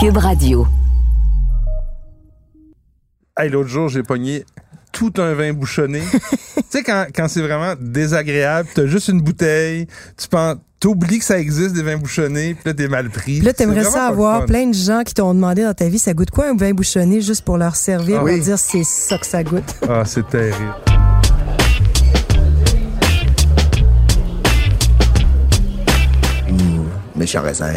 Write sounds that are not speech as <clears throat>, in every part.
Cube Radio. Hey, l'autre jour, j'ai pogné tout un vin bouchonné. <laughs> tu sais, quand, quand c'est vraiment désagréable, t'as juste une bouteille, tu penses, t'oublies que ça existe des vins bouchonnés, puis là, t'es mal pris. Puis là, t'aimerais ça avoir plein de gens qui t'ont demandé dans ta vie, ça goûte quoi un vin bouchonné juste pour leur servir, Ah pour oui. dire c'est ça que ça goûte? Ah, c'est terrible. Méchant raisin.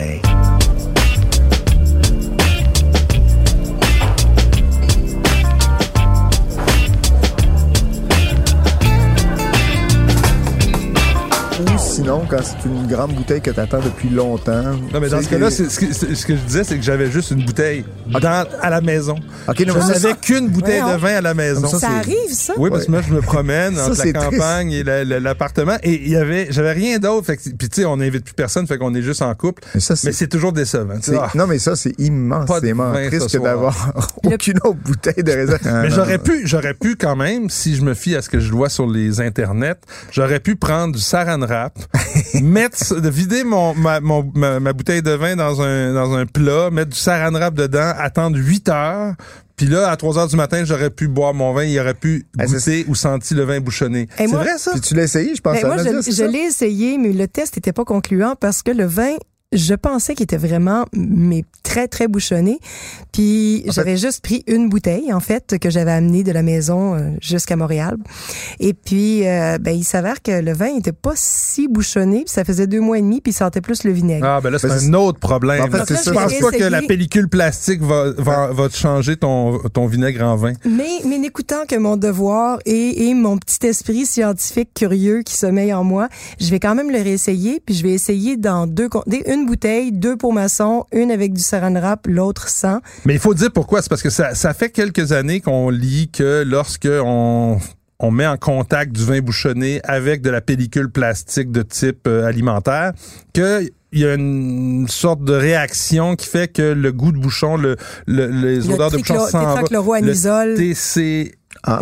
Sinon, quand c'est une grande bouteille que tu attends depuis longtemps. Non, mais dans ce cas-là, ce que, c'est- ce que je disais, c'est que j'avais juste une bouteille dans, à la maison. Ok, non, je mais ça, n'avais qu'une bouteille Ouais, de vin à la maison. ça, arrive, ça? Oui, parce que moi, je me promène Ça, entre la triste. campagne et la- la- l'appartement. Et il y avait, j'avais rien d'autre. Fait que- Puis, tu sais, on n'invite plus personne, fait qu'on est juste en couple. Mais ça, c'est- Mais c'est toujours décevant. tu sais. c'est- Ah. Non, mais ça, c'est immensément triste d'avoir <laughs> aucune autre bouteille de raisin. Ah, Mais non, j'aurais pu, j'aurais pu quand même, si je me fie à ce que je vois sur les internets, j'aurais pu prendre du saran wrap, <laughs> mettre, de vider mon, ma, mon- ma, ma bouteille de vin dans un, dans un plat, mettre du saran wrap dedans, attendre 8 heures. Puis là, à 3 heures du matin, j'aurais pu boire mon vin, il aurait pu c'est- goûter ou sentir le vin bouchonné. Et C'est vrai, ça? Puis tu l'as essayé, je pense. Ben, à moi, je, je l'ai essayé, mais le test n'était pas concluant parce que le vin, je pensais qu'il était vraiment mais très très bouchonné. Puis En j'avais juste pris une bouteille en fait que j'avais amenée de la maison euh, jusqu'à Montréal. Et puis euh, ben il s'avère que le vin était pas si bouchonné, puis ça faisait deux mois et demi, puis il sentait plus le vinaigre. Ah, ben là, c'est Ben, c'est- un autre problème. En fait, c'est là, je ça. pense pas que la pellicule plastique va, va, va te changer ton, ton vinaigre en vin. Mais, mais n'écoutant que mon devoir et, et mon petit esprit scientifique curieux qui sommeille en moi, je vais quand même le réessayer, puis je vais essayer dans deux, con- des- une bouteille, deux pour maçon, une avec du saran wrap, l'autre sans. Mais il faut dire pourquoi. C'est parce que ça, ça fait quelques années qu'on lit que lorsque on, on met en contact du vin bouchonné avec de la pellicule plastique de type euh, alimentaire, que il y a une sorte de réaction qui fait que le goût de bouchon, le, le- les Le odeurs de bouchon s'en va. Le Ah.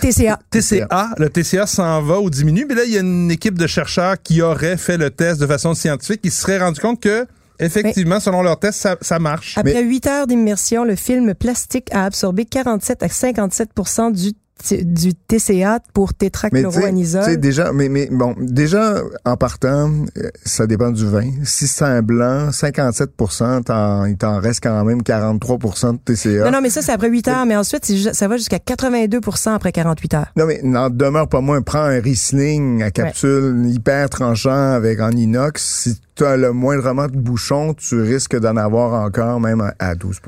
TCA. TCA, le TCA s'en va ou diminue. Mais là, il y a une équipe de chercheurs qui aurait fait le test de façon scientifique, qui se serait rendu compte que, effectivement, selon leur test, ça, ça marche. Après huit heures d'immersion, le film plastique a absorbé 47 à 57 du, du TCA pour tétrachloroanisole. déjà, mais, mais bon, déjà, en partant, euh, ça dépend du vin. Si c'est un blanc, 57 t'en- il t'en reste quand même 43 de TCA. Non, non, mais ça, c'est après 8 heures, mais ensuite, ça va jusqu'à 82% après 48 heures. Non, mais n'en demeure pas moins. Prends un Riesling à capsule hyper tranchant avec en inox. Si tu as le moindrement de bouchon, tu risques d'en avoir encore même à- à 12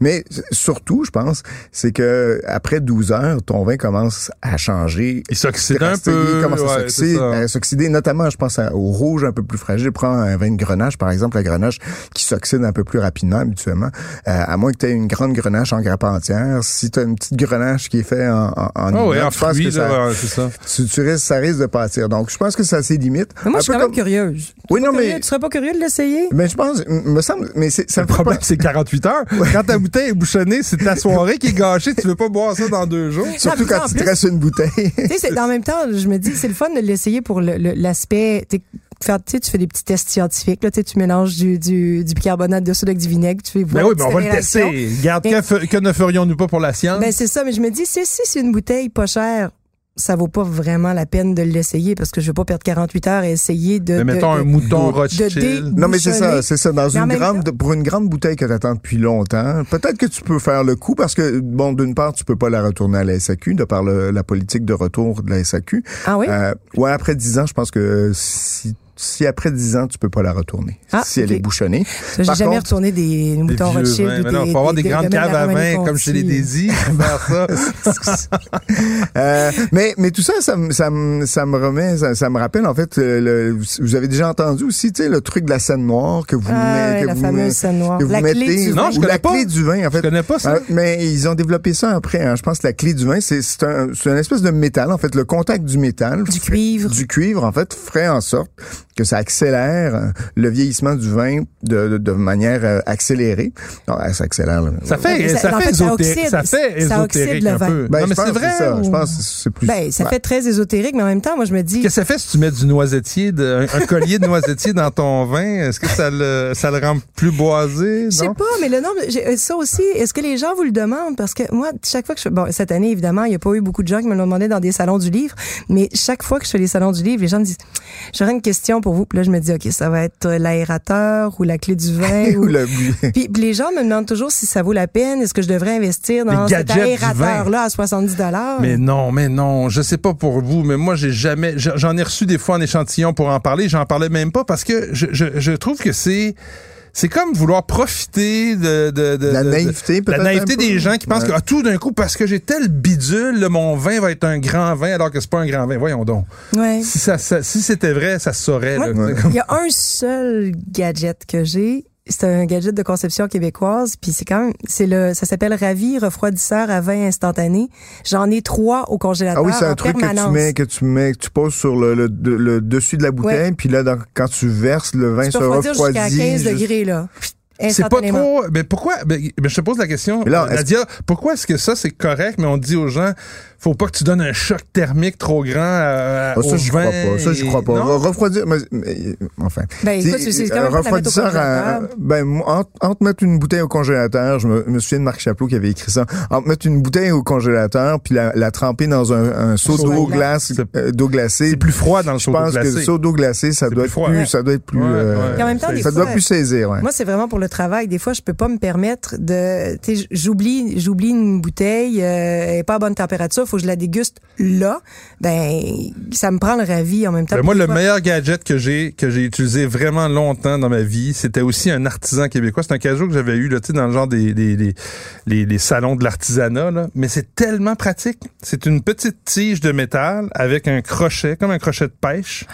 Mais surtout, je pense, c'est que après 12 heures, ton vin commence à changer. Il s'oxyde un peu. Il commence à ouais, s'oxyder, à notamment, je pense, au rouge un peu plus fragile. Prends un vin de grenache, par exemple, la grenache qui s'oxyde un peu plus rapidement habituellement. Euh, à moins que tu aies une grande grenache en grappe entière. Si tu as une petite grenache qui est faite en, en, en oui, inox, en je pense fruits, que ça, ouais, ça. tu, tu risques, ça risque de partir. Donc, je pense que ça a ses limites. Mais moi, Un je suis peu quand même comme- curieuse. Oui, non, Curieux, mais, Tu serais pas curieux de l'essayer? mais je pense, me semble, mais c'est, ça Le problème, pas- c'est 48 heures. <laughs> Quand ta bouteille est bouchonnée, c'est ta soirée qui est gâchée. Tu veux pas boire ça dans deux jours. Surtout Non, quand tu plus- te restes une bouteille. tu sais, c'est- en même temps, je me dis, c'est le fun de l'essayer pour le- le- l'aspect. tu sais, faire, tu fais des petits tests scientifiques, là, tu sais, tu mélanges du, du, du bicarbonate de soude avec du vinaigre, tu fais Ben voir oui, une mais on va le tester. Regarde, Mais- que, fe- que ne ferions-nous pas pour la science? Ben, c'est ça, mais je me dis, si, si c'est une bouteille pas chère, ça vaut pas vraiment la peine de l'essayer parce que je vais pas perdre 48 heures à essayer de. Mais de- mettons de- un mouton Rothschild. Non, mais c'est ça, c'est ça. Dans Mais une grande, temps- pour une grande bouteille que tu attends depuis longtemps, peut-être que tu peux faire le coup parce que, bon, d'une part, tu peux pas la retourner à la SAQ de par le- la politique de retour de la SAQ. Ah oui? Euh, ouais, après 10 ans, je pense que si, si après 10 ans, tu peux pas la retourner. Ah, si elle est bouchonnée. J'ai par jamais contre- retourné des Des moutons Rothschild. vins. ou Mais non, des- faut avoir des, des grandes caves à vin comme chez les. Daisy. faire ça. <laughs> Euh, mais mais tout ça, ça me ça me ça me remet, ça, ça me rappelle en fait, euh, le, vous avez déjà entendu aussi, tu sais, le truc de la scène noire que vous Ah, mettez, ouais, que la vous fameuse scène noire. que vous La clé mettez, du Non, vin. je ou la pas. clé du vin en fait. Je connais pas ça. Euh, mais ils ont développé ça après. hein. Je pense que la clé du vin, c'est c'est un, c'est une espèce de métal. En fait, le contact du métal, Du cuivre. du cuivre, en fait, ferait en sorte que ça accélère euh, le vieillissement du vin de, de, de manière euh, accélérée. Non, ça accélère. là. Ça fait, ça- ça, en fait fait, ça ésotérique. oxyde- Ça fait ça ésotérique oxyde le un vin. peu. Ben, non, je mais c'est vrai. ça. ou- Je pense que c'est plus. Ben, ça Ouais. fait très ésotérique, mais en même temps, moi, je me dis, Qu'est-ce que ça fait si tu mets du noisetier, de, un, un collier de noisetier dans ton vin? Est-ce que ça le, ça le rend plus boisé? Je sais pas, mais le nombre, euh, ça aussi, est-ce que les gens vous le demandent? Parce que moi, chaque fois que je bon, cette année, évidemment, il n'y a pas eu beaucoup de gens qui me l'ont demandé dans des salons du livre, mais chaque fois que je fais les salons du livre, les gens me disent, j'aurais une question pour vous. Puis là, je me dis, OK, ça va être euh, l'aérateur ou la clé du vin. <laughs> Ou <laughs> Puis, puis les gens me demandent toujours si ça vaut la peine. Est-ce que je devrais investir dans Les cet aérateur-là à 70 dollars? Mais non, mais non, je sais pas pour vous, mais moi j'ai jamais, je- j'en ai reçu des fois en échantillon pour en parler, j'en parlais même pas parce que je, je, je trouve que c'est c'est comme vouloir profiter de, de, de La de- naïveté, la naïveté des gens qui pensent Ouais. que ah, tout d'un coup parce que j'ai tel bidule, là, mon vin va être un grand vin alors que c'est pas un grand vin. Voyons donc. Ouais. Si ça, ça- si c'était vrai, ça se saurait. Il y a un seul gadget que j'ai. C'est un gadget de conception québécoise, puis c'est quand même, c'est le, ça s'appelle Ravi refroidisseur à vin instantané. J'en ai trois au congélateur Ah oui, c'est un truc que tu mets, que tu mets, que tu poses sur le, le, le dessus de la bouteille, puis là, dans- quand tu verses, le vin Tu se peux refroidir jusqu'à refroidit. 15 juste- degrés, là. C'est pas trop. Mais pourquoi mais, mais je te pose la question, là, euh, Nadia. Pourquoi est-ce que ça c'est correct, mais on dit aux gens, faut pas que tu donnes un choc thermique trop grand à, Ah, ça, je crois pas. Ça, je crois pas. Non? Refroidir, mais, mais, enfin. Ben, écoute, c'est- quand même au refroidisseur à- congélateur. ben, entre, entre mettre une bouteille au congélateur, je me, me souviens de Marc Chaplot qui avait écrit ça, entre mettre une bouteille au congélateur puis la, la tremper dans un, un seau Seau d'eau de glace, euh, d'eau glacée. C'est plus froid dans le je chaud pense que le seau d'eau glacée, ça doit plus être froid. plus, Ouais. ça doit être plus, Ouais, euh, ouais. Puis en même temps, des ça fois, doit plus saisir, ouais. Moi, c'est vraiment pour le travail. Des fois, je peux pas me permettre de, tu sais, j'oublie, j'oublie une bouteille, euh, elle est pas à bonne température, faut que je la déguste là. Ben, ça me prend le ravi en même temps. Ben, moi, le fois- meilleur gadget que j'ai que j'ai utilisé vraiment longtemps dans ma vie, c'était aussi un artisan québécois. C'est un cajot que j'avais eu là, tu sais, dans le genre des, des, des- les, les salons de l'artisanat. là. Mais c'est tellement pratique. C'est une petite tige de métal avec un crochet, comme un crochet de pêche.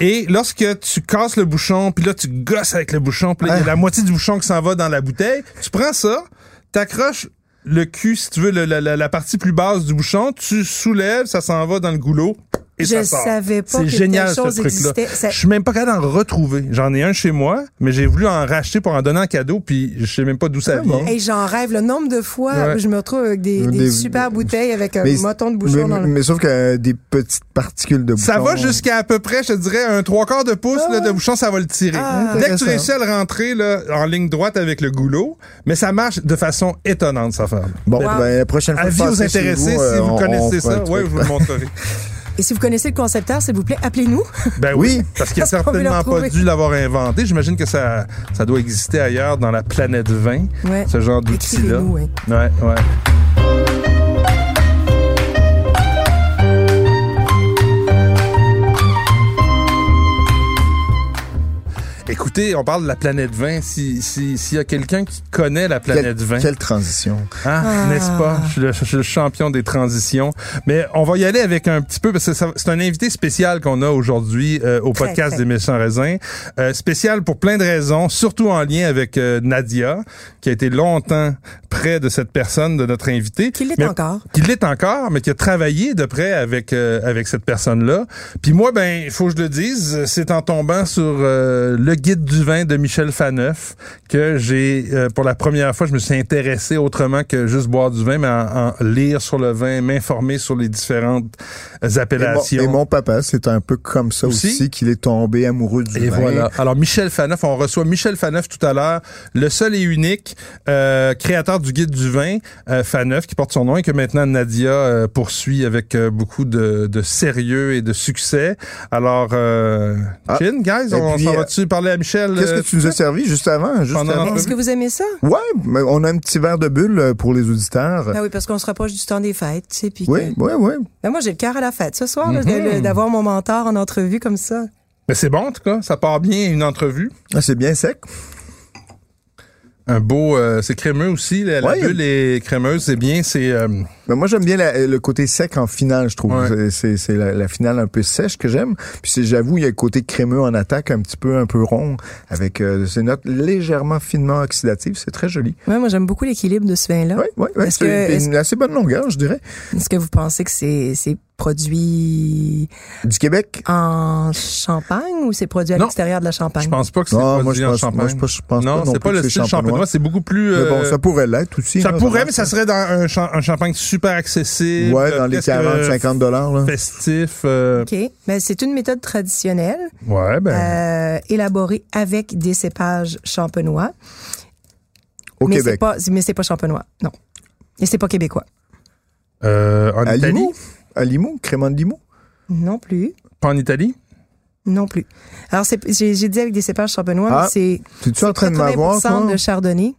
Et lorsque tu casses le bouchon, puis là, tu gosses avec le bouchon, puis là, il y a Ah. la moitié du bouchon qui s'en va dans la bouteille, tu prends ça, t'accroches le cul, si tu veux, le- la, la- la partie plus basse du bouchon, tu soulèves, ça s'en va dans le goulot. Et Je ça sort. savais pas C'est que génial telle ce chose truc-là. existait. Ça- Je suis même pas capable d'en retrouver. J'en ai un chez moi, mais j'ai voulu en racheter pour en donner en cadeau, puis je sais même pas d'où ça Ah vient. Hey, j'en rêve le nombre de fois Ouais. où je me retrouve avec des, des Des- super bouteilles avec un Mais- moton de bouchon mais, dans le... mais sauf que euh, des petites particules de bouchon. Ça va jusqu'à à peu près, je te dirais, un trois quarts de pouce là, de bouchon, ça va le tirer. Ah. Dès que tu réussis à le rentrer là, en ligne droite avec le goulot, mais ça marche de façon étonnante, ça fait. Bon, Wow. ben, la prochaine fois, Avis aux intéressés, vous, euh, si vous on- on connaissez ça, ouais, je vous le montrerai. <laughs> Et si vous connaissez le concepteur, s'il vous plaît, appelez-nous. Ben oui, Oui. parce qu'il a <laughs> Parce qu'on veut le certainement pas dû l'avoir inventé. J'imagine que ça, ça doit exister ailleurs dans la planète 20, Ouais. ce genre d'outil-là. Écrivez-nous, ouais. Ouais, Écoutez, on parle de la planète 20. Si, si, s'il y a quelqu'un qui connaît la planète Quelle, 20, quelle transition. Hein, Ah. n'est-ce pas? Je suis, le, je suis le champion des transitions. Mais on va y aller avec un petit peu, parce que c'est un invité spécial qu'on a aujourd'hui euh, au Très, podcast très. des Méchants Raisins. Euh, spécial pour plein de raisons, surtout en lien avec euh, Nadia, qui a été longtemps près de cette personne, de notre invité. Qui l'est encore. Qui l'est encore, mais qui a travaillé de près avec euh, avec cette personne-là. Puis moi, ben, il faut que je le dise, c'est en tombant sur euh, le guide du vin de Michel Faneuf que j'ai, euh, pour la première fois, je me suis intéressé autrement que juste boire du vin, mais en, en lire sur le vin, m'informer sur les différentes euh, Et mon, appellations. et mon papa, c'est un peu comme ça Aussi? aussi, qu'il est tombé amoureux du Et vin. voilà. Alors Michel Faneuf, on reçoit Michel Faneuf tout à l'heure, le seul et unique euh, créateur du guide du vin, euh, Faneuf, qui porte son nom et que maintenant Nadia euh, poursuit avec euh, beaucoup de, de sérieux et de succès. Alors, euh, Ah. Chin, guys, Et on s'en va-tu parler à Michel? Qu'est-ce euh, que tu nous as servi juste avant? Juste avant? Est-ce que vous aimez ça? Ouais, mais on a un petit verre de bulle euh, pour les auditeurs. Ben oui, parce qu'on se rapproche du temps des fêtes, tu sais, puis oui, que- oui, oui. Ben moi, j'ai le cœur à la fête ce soir, Mhm. de- d'avoir mon mentor en entrevue comme ça. Mais c'est bon, en tout cas. Ça part bien, une entrevue. Ah, c'est bien sec. Un beau... euh, c'est crémeux aussi. La, bulle est crémeuse. C'est bien. C'est... euh, Mais moi, j'aime bien la- le côté sec en finale, je trouve. Ouais. C'est c'est la, la finale un peu sèche que j'aime. Puis c'est- j'avoue, il y a le côté crémeux en attaque, un petit peu un peu rond, avec euh, ces notes légèrement finement oxydatives. C'est très joli. Ouais, moi, j'aime beaucoup l'équilibre de ce vin-là. Oui, oui, oui. Est-ce C'est que- est-ce- une assez bonne longueur, je dirais. Est-ce que vous pensez que c'est c'est produit Du Québec? en Champagne ou c'est produit à Non. l'extérieur de la Champagne? Je pense pas que c'est Non, moi, produit je en pense- Champagne. moi, je pense- je pense non, pas non c'est pas le style champenois. champenois, c'est beaucoup plus... Mais bon, euh, ça pourrait l'être aussi. ça hein, pourrait, mais ça serait dans un, champ- un champagne super accessible. Ouais, dans les presque 40, 50 dollars, là. Festif. euh, OK. Ben, c'est une méthode traditionnelle Ouais, ben... euh, élaborée avec des cépages champenois. Au mais c'est Québec. pas mais c'est pas champenois. Non. Et c'est pas québécois. euh, en À Italie? Limoux? À Limoux? Crément de Limoux? Non plus. Pas en Italie? Non plus. Alors j'ai dit avec des cépages champenois, Ah, mais c'est T'es-tu en train de m'avoir, 80% toi? de chardonnay.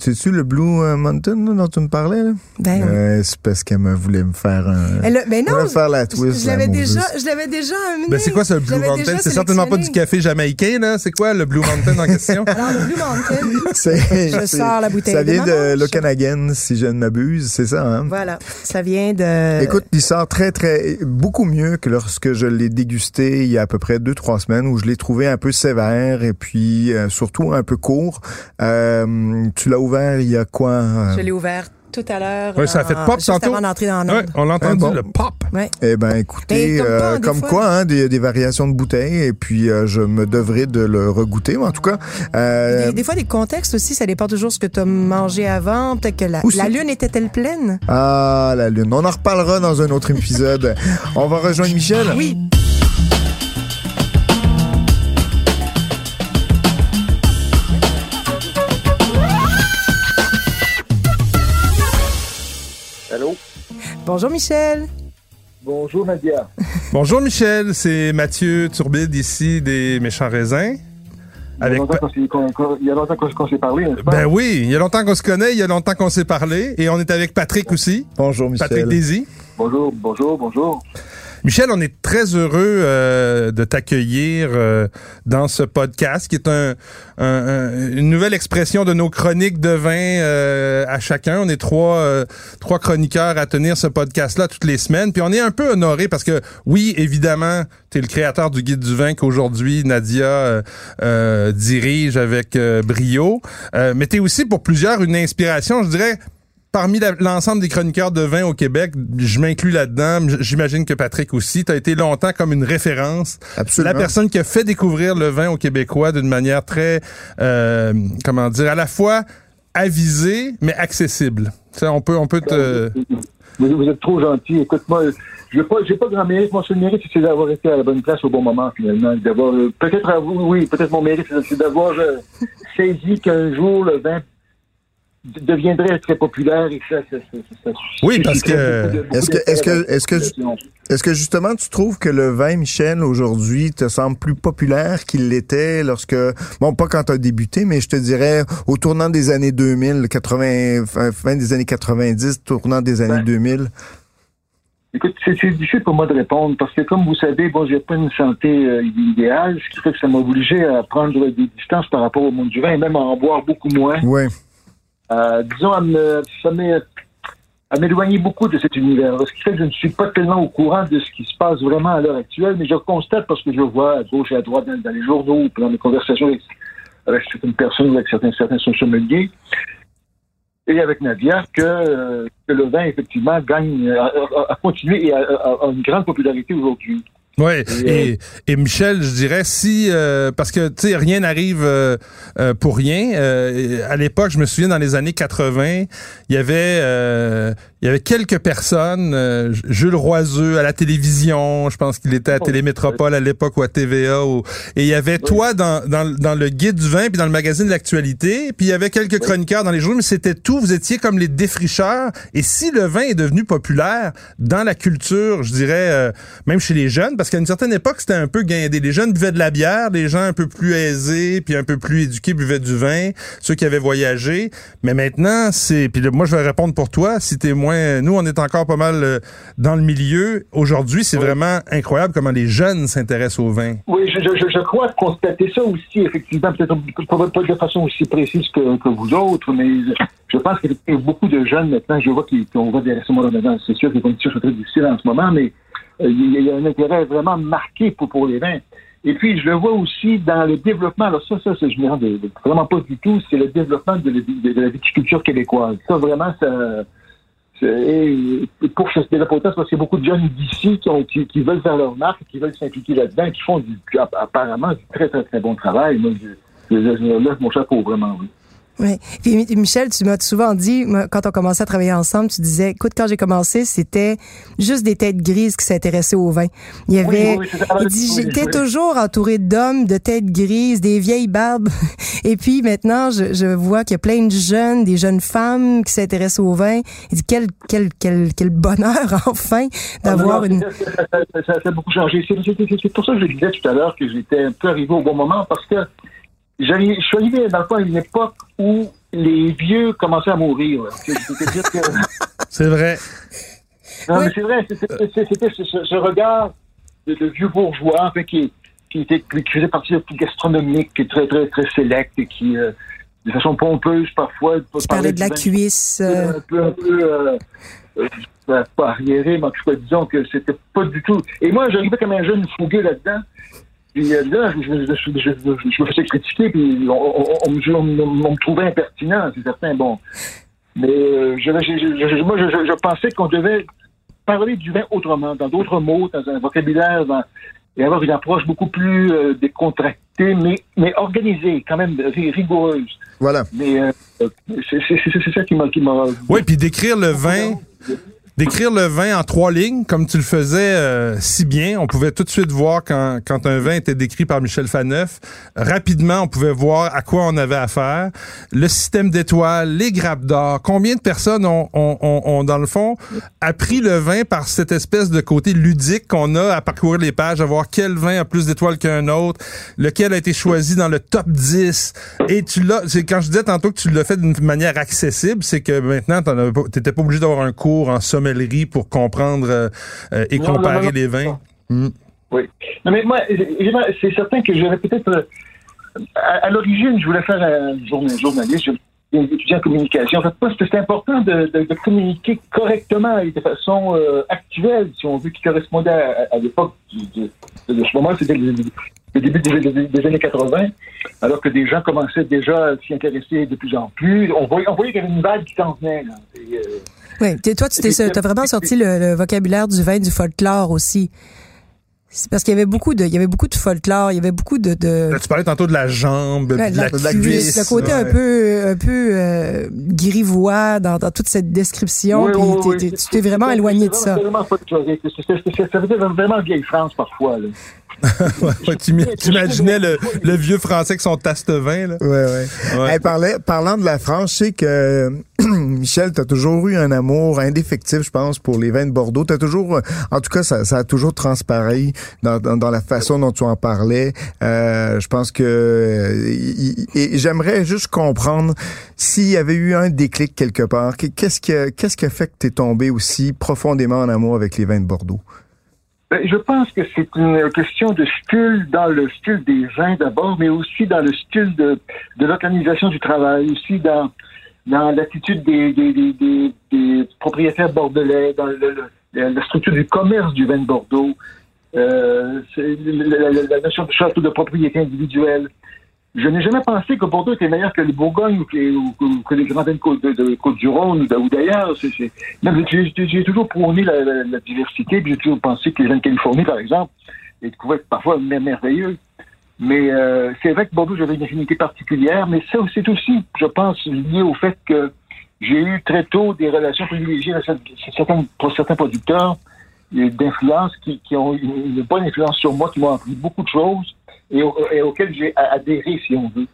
C'est-tu le Blue euh, Mountain dont tu me parlais? Là? Ben oui. Euh, c'est parce qu'elle me voulait me faire un... Elle a- ben non, voulait faire la je, twist. je la l'avais déjà, je l'avais déjà amené. Ben, c'est quoi ce Blue Mountain? C'est certainement pas du café jamaïcain, là. C'est quoi le Blue Mountain en question? <laughs> Alors, le Blue Mountain, <laughs> C'est- Je c'est- sors la bouteille Ça de vient de manche. l'Okanagan, si je ne m'abuse, c'est ça, hein? voilà, ça vient de... Écoute, il sort très, très, beaucoup mieux que lorsque je l'ai dégusté il y a à peu près deux, trois semaines où je l'ai trouvé un peu sévère et puis euh, surtout un peu court. Euh, tu l'as ouvert il y a quoi? euh, Je l'ai ouvert tout à l'heure. Ouais, ça a fait pop juste tantôt? avant d'entrer dans Ouais, l'ordre. on l'a entendu, Ah bon. le pop. Ouais. Eh ben, écoutez, Mais comme quoi, euh, des comme fois- quoi, hein, des, des variations de bouteilles, et puis euh, je me devrais de le regoûter. En tout cas, euh, Des, des fois, des contextes aussi, ça dépend toujours ce que tu as mangé avant. Peut-être que la, la lune était-elle pleine? ah la lune. On en reparlera dans un autre épisode. On va rejoindre Michel. Oui. Bonjour, Michel. Bonjour Nadia. <laughs> Bonjour Michel, c'est Mathieu Turbide ici des Méchants Raisins. Il y a Avec longtemps qu'on s'est- qu'on- qu'on- il y a longtemps qu'on qu'on s'est parlé, n'est-ce pas? Ben oui, il y a longtemps qu'on se connaît, il y a longtemps qu'on s'est parlé, et on est avec Patrick aussi, Bonjour Michel. Patrick Daisy. Bonjour, bonjour, bonjour. Michel, on est très heureux euh, de t'accueillir euh, dans ce podcast qui est un, un- un- une nouvelle expression de nos chroniques de vin euh, à chacun. On est trois trois chroniqueurs à tenir ce podcast-là toutes les semaines. Puis on est un peu honoré parce que oui, évidemment, tu es le créateur du guide du vin qu'aujourd'hui Nadia dirige avec brio. Mais tu es aussi pour plusieurs une inspiration, je dirais parmi l'ensemble des chroniqueurs de vin au Québec, je m'inclus là-dedans. J'imagine que Patrick aussi. Tu as été longtemps comme une référence. Absolument. La personne qui a fait découvrir le vin aux Québécois d'une manière très, euh, comment dire, à la fois avisée, mais accessible. Tu sais, on peut, on peut te... Vous, vous êtes trop gentil. Écoute-moi, je n'ai pas, j'ai pas grand mérite. Mon seul mérite, c'est d'avoir été à la bonne place au bon moment, finalement. D'avoir, euh, peut-être à vous, oui, peut-être mon mérite, c'est- d'avoir euh, saisi qu'un jour le vin deviendrait très populaire et ça, ça, ça, Oui, parce que- Est-ce que- est-ce que- est-ce que-. Est-ce que justement tu trouves que le vin, Michel, aujourd'hui, te semble plus populaire qu'il l'était lorsque, bon, pas quand tu as débuté, mais je te dirais au tournant des années 2000, 80, fin, des années 90, tournant des années Ben, 2000? Écoute, c'est c'est difficile pour moi de répondre parce que, comme vous savez, bon, j'ai pas une santé euh, idéale, ce qui fait que ça m'a obligé à prendre des distances par rapport au monde du vin et même à en boire beaucoup moins. Oui. Euh, disons, à me, à m'éloigner beaucoup de cet univers. Ce qui fait que je ne suis pas tellement au courant de ce qui se passe vraiment à l'heure actuelle, mais je constate parce que je vois à gauche et à droite dans, les journaux, ou dans mes conversations avec, certaines personnes ou avec certains, certains sommeliers, et avec Nadia, que, le vin, effectivement, gagne, a, a- continué et a une grande popularité aujourd'hui. Ouais. Et, Et, Michel, je dirais si euh, parce que tu sais rien n'arrive euh, euh, pour rien. Euh, à l'époque, je me souviens dans les années 80, il y avait euh, il y avait quelques personnes, euh, Jules Roiseux à la télévision, je pense qu'il était à Oh, Télémétropole à l'époque ou à TVA, ou- et il y avait toi dans, dans, dans le guide du vin puis dans le magazine de l'actualité, puis il y avait quelques chroniqueurs dans les journaux, mais c'était tout. Vous étiez comme les défricheurs. Et si le vin est devenu populaire dans la culture, je dirais euh, même chez les jeunes, parce qu'à une certaine époque c'était un peu guindé. Les jeunes buvaient de la bière, les gens un peu plus aisés puis un peu plus éduqués buvaient du vin, ceux qui avaient voyagé. Mais maintenant c'est, puis moi je vais répondre pour toi, si t'es moins moins. Nous, on est encore pas mal euh, dans le milieu. Aujourd'hui, c'est vraiment incroyable comment les jeunes s'intéressent au vin. Oui, je, je, je, crois constater ça aussi, effectivement, peut-être pas de façon aussi précise que, que vous autres, mais je pense qu'il y a beaucoup de jeunes maintenant, je vois qu'on voit des restaurants. C'est sûr que les conditions sont très difficiles en ce moment, mais euh, il y a un intérêt vraiment marqué pour, pour les vins. Et puis, je le vois aussi dans le développement. Alors ça, ça, je me rends vraiment pas du tout. C'est le développement de, de, la viticulture québécoise. Ça, vraiment, ça... Et pour autant, c'est parce qu'il y a beaucoup de jeunes d'ici qui, qui, veulent faire leur marque, qui veulent s'impliquer là-dedans, qui font du, apparemment du très, très, très bon travail. Moi, je, je, je lève mon chapeau, vraiment, oui. Oui. Puis Michel, tu m'as souvent dit, quand on commençait à travailler ensemble, tu disais, écoute, quand j'ai commencé, c'était juste des têtes grises qui s'intéressaient au vin. Il y avait, il dit, j'étais toujours entouré d'hommes de têtes grises, des vieilles barbes. <laughs> Et puis maintenant, je, je vois qu'il y a plein de jeunes, des jeunes femmes qui s'intéressent au vin. Il dit, quel, quel, quel, quel bonheur, <laughs> enfin, d'avoir une... Ça, ça, a beaucoup changé. C'est pour ça que je disais tout à l'heure que j'étais un peu arrivé au bon moment parce que je suis arrivé dans le fond à une époque où les vieux commençaient à mourir. <laughs> C'est vrai. Non, mais c'est vrai, c'était ce, regard de, vieux bourgeois qui, qui, était, qui faisait partie de gastronomique, qui est très, très, très sélect et qui, euh, de façon pompeuse parfois... Qui parlait de la cuisse. Un peu, un peu euh, euh, pas arriéré, mais en tout cas, disons que c'était pas du tout... Et moi, j'arrivais comme un jeune fougueux là-dedans. Puis euh, là, je, me faisais critiquer, puis on, me trouvait impertinent, c'est certain. Bon. Mais euh, moi, je, pensais qu'on devait parler du vin autrement, dans d'autres mots, dans un vocabulaire, et avoir une approche beaucoup plus euh, décontractée, mais, mais organisée, quand même rigoureuse. Voilà. Mais c'est ça qui m'a... Oui, puis décrire le vin D'écrire le vin en trois lignes, comme tu le faisais euh, si bien, on pouvait tout de suite voir quand, quand un vin était décrit par Michel Faneuf. Rapidement, on pouvait voir à quoi on avait affaire. Le système d'étoiles, les grappes d'or, combien de personnes ont, ont, ont, dans le fond, appris le vin par cette espèce de côté ludique qu'on a à parcourir les pages, à voir quel vin a plus d'étoiles qu'un autre, lequel a été choisi dans le top 10. Et tu l'as, c'est quand je disais tantôt que tu l'as fait d'une manière accessible, c'est que maintenant, tu n'étais pas obligé d'avoir un cours en sommet pour comprendre euh, euh, et comparer les vins? Hmm. Oui. Non, mais moi, c'est certain que j'aurais peut-être. Euh, à, l'origine, je voulais faire un journaliste, je étudier en communication. En fait, parce que c'est important de, communiquer correctement et de façon actuelle, si on veut, qui correspondait à, l'époque de, ce moment, c'était le, début des, années 80, alors que des gens commençaient déjà à s'y intéresser de plus en plus. On voyait, on voyait qu'il y avait une vague qui s'en venait. Oui, toi, tu t'es, as vraiment sorti le, vocabulaire du vin, du folklore aussi. C'est parce qu'il y avait beaucoup de, il y avait beaucoup de folklore, il y avait beaucoup de. de... tu parlais tantôt de la jambe, de, la, cuisse, le côté un peu, un peu euh, grivois dans, dans, toute cette description. puis tu t'es vraiment éloigné de ça. Vraiment ça faisait vraiment vieille France parfois. Là. <laughs> tu imaginais le, le, vieux français avec son taste vin là. Ouais ouais. parlant de la France, je sais que <clears throat> Michel, tu as toujours eu un amour indéfectible, je pense, pour les vins de Bordeaux. Tu toujours, en tout cas, ça, ça a toujours transparu dans, dans, la façon dont tu en parlais. Euh, je pense que et j'aimerais juste comprendre s'il y avait eu un déclic quelque part. Qu'est-ce qui qu'est-ce qui a fait que tu es tombé aussi profondément en amour avec les vins de Bordeaux? Ben, je pense que c'est une question de style dans le style des vins d'abord, mais aussi dans le style de, de l'organisation du travail, aussi dans, dans l'attitude des, des, des, des, propriétaires bordelais, dans le, la structure du commerce du vin de Bordeaux, euh, la, notion de château de propriété individuelle. Je n'ai jamais pensé que Bordeaux était meilleur que le Bourgogne ou que, les grandes côtes de, de Côte-du-Rhône ou d'ailleurs. J'ai toujours prôné la, diversité, puis j'ai toujours pensé que les de Californie, par exemple, pouvaient être parfois merveilleux. Mais euh, c'est vrai que Bordeaux, j'avais une affinité particulière, mais ça, c'est aussi, je pense, lié au fait que j'ai eu très tôt des relations privilégiées avec certains, pour certains producteurs d'influence qui, qui, ont une bonne influence sur moi, qui m'ont appris beaucoup de choses et, et auquel j'ai adhéré, si on veut.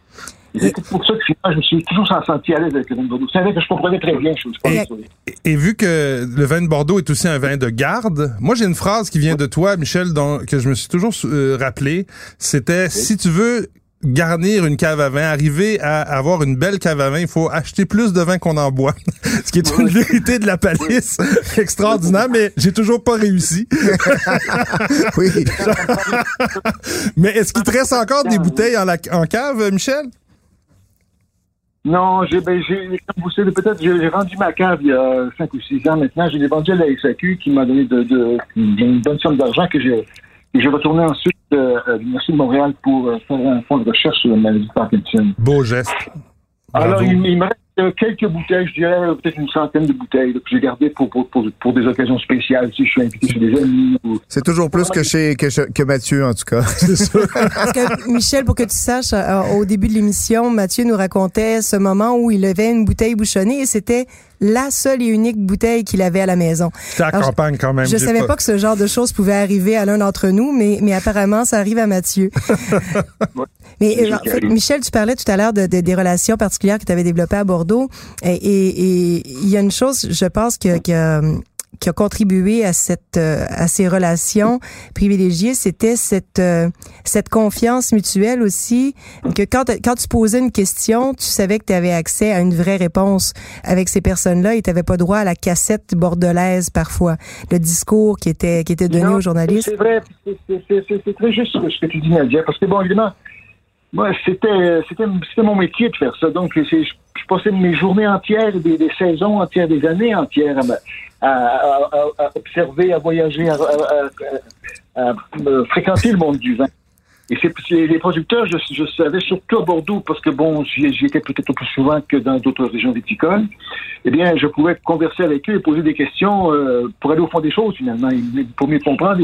C'est pour ça que je me suis toujours senti à l'aise avec le vin de Bordeaux. C'est vrai que je comprenais très bien, je et, et, vu que le vin de Bordeaux est aussi un vin de garde, moi j'ai une phrase qui vient de toi, Michel, dont, que je me suis toujours euh, rappelé. C'était si tu veux garnir une cave à vin, arriver à avoir une belle cave à vin, il faut acheter plus de vin qu'on en boit. <laughs> Ce qui est une vérité de la palisse extraordinaire, mais j'ai toujours pas réussi. <laughs> oui. <laughs> mais est-ce qu'il te reste encore des bouteilles en, la, en cave, Michel? Non, j'ai, ben, j'ai, comme vous savez, peut-être, j'ai rendu ma cave il y a 5 ou 6 ans maintenant. J'ai vendu à la SAQ qui m'a donné de, de, une bonne somme d'argent que j'ai, que j'ai retourné ensuite euh, à l'Université de Montréal pour euh, faire un fonds de recherche sur la maladie de Parkinson. Beau geste. Alors, il, il me reste euh, quelques bouteilles, je dirais euh, peut-être une centaine de bouteilles là, que j'ai gardées pour, pour, pour, pour des occasions spéciales, si je suis invité chez des amis. Ou... C'est toujours plus que chez que, Mathieu, en tout cas. <laughs> Parce que, Michel, pour que tu saches, euh, au début de l'émission, Mathieu nous racontait ce moment où il avait une bouteille bouchonnée et c'était la seule et unique bouteille qu'il avait à la maison. T'es à Alors, campagne quand même. Je savais pas que ce genre de choses pouvait arriver à l'un d'entre nous, mais, mais apparemment, ça arrive à Mathieu. <laughs> mais C'est euh, en qui fait. Michel, tu parlais tout à l'heure de, de- des relations particulières que tu avais développées à Bordeaux. Et et- et il y a une chose, je pense, que, que, qui a contribué à cette euh, à ces relations privilégiées, c'était cette euh, cette confiance mutuelle aussi que quand quand tu posais une question, tu savais que tu avais accès à une vraie réponse avec ces personnes-là et tu n'avais pas droit à la cassette bordelaise parfois, le discours qui était qui était donné Non, aux journalistes. C'est vrai, c'est- c'est- très juste ce que- tu dis, Nadia, parce que bon, évidemment, moi, c'était c'était c'était mon métier de faire ça. Donc, c'est- je, je passais mes journées entières, des, saisons entières, des années entières à, observer, à voyager, à, fréquenter le monde du vin. Et les producteurs, je, savais surtout à Bordeaux, parce que bon, j'y étais peut-être plus souvent que dans d'autres régions viticoles. Eh bien, je pouvais converser avec eux et poser des questions euh, pour aller au fond des choses finalement, pour mieux comprendre.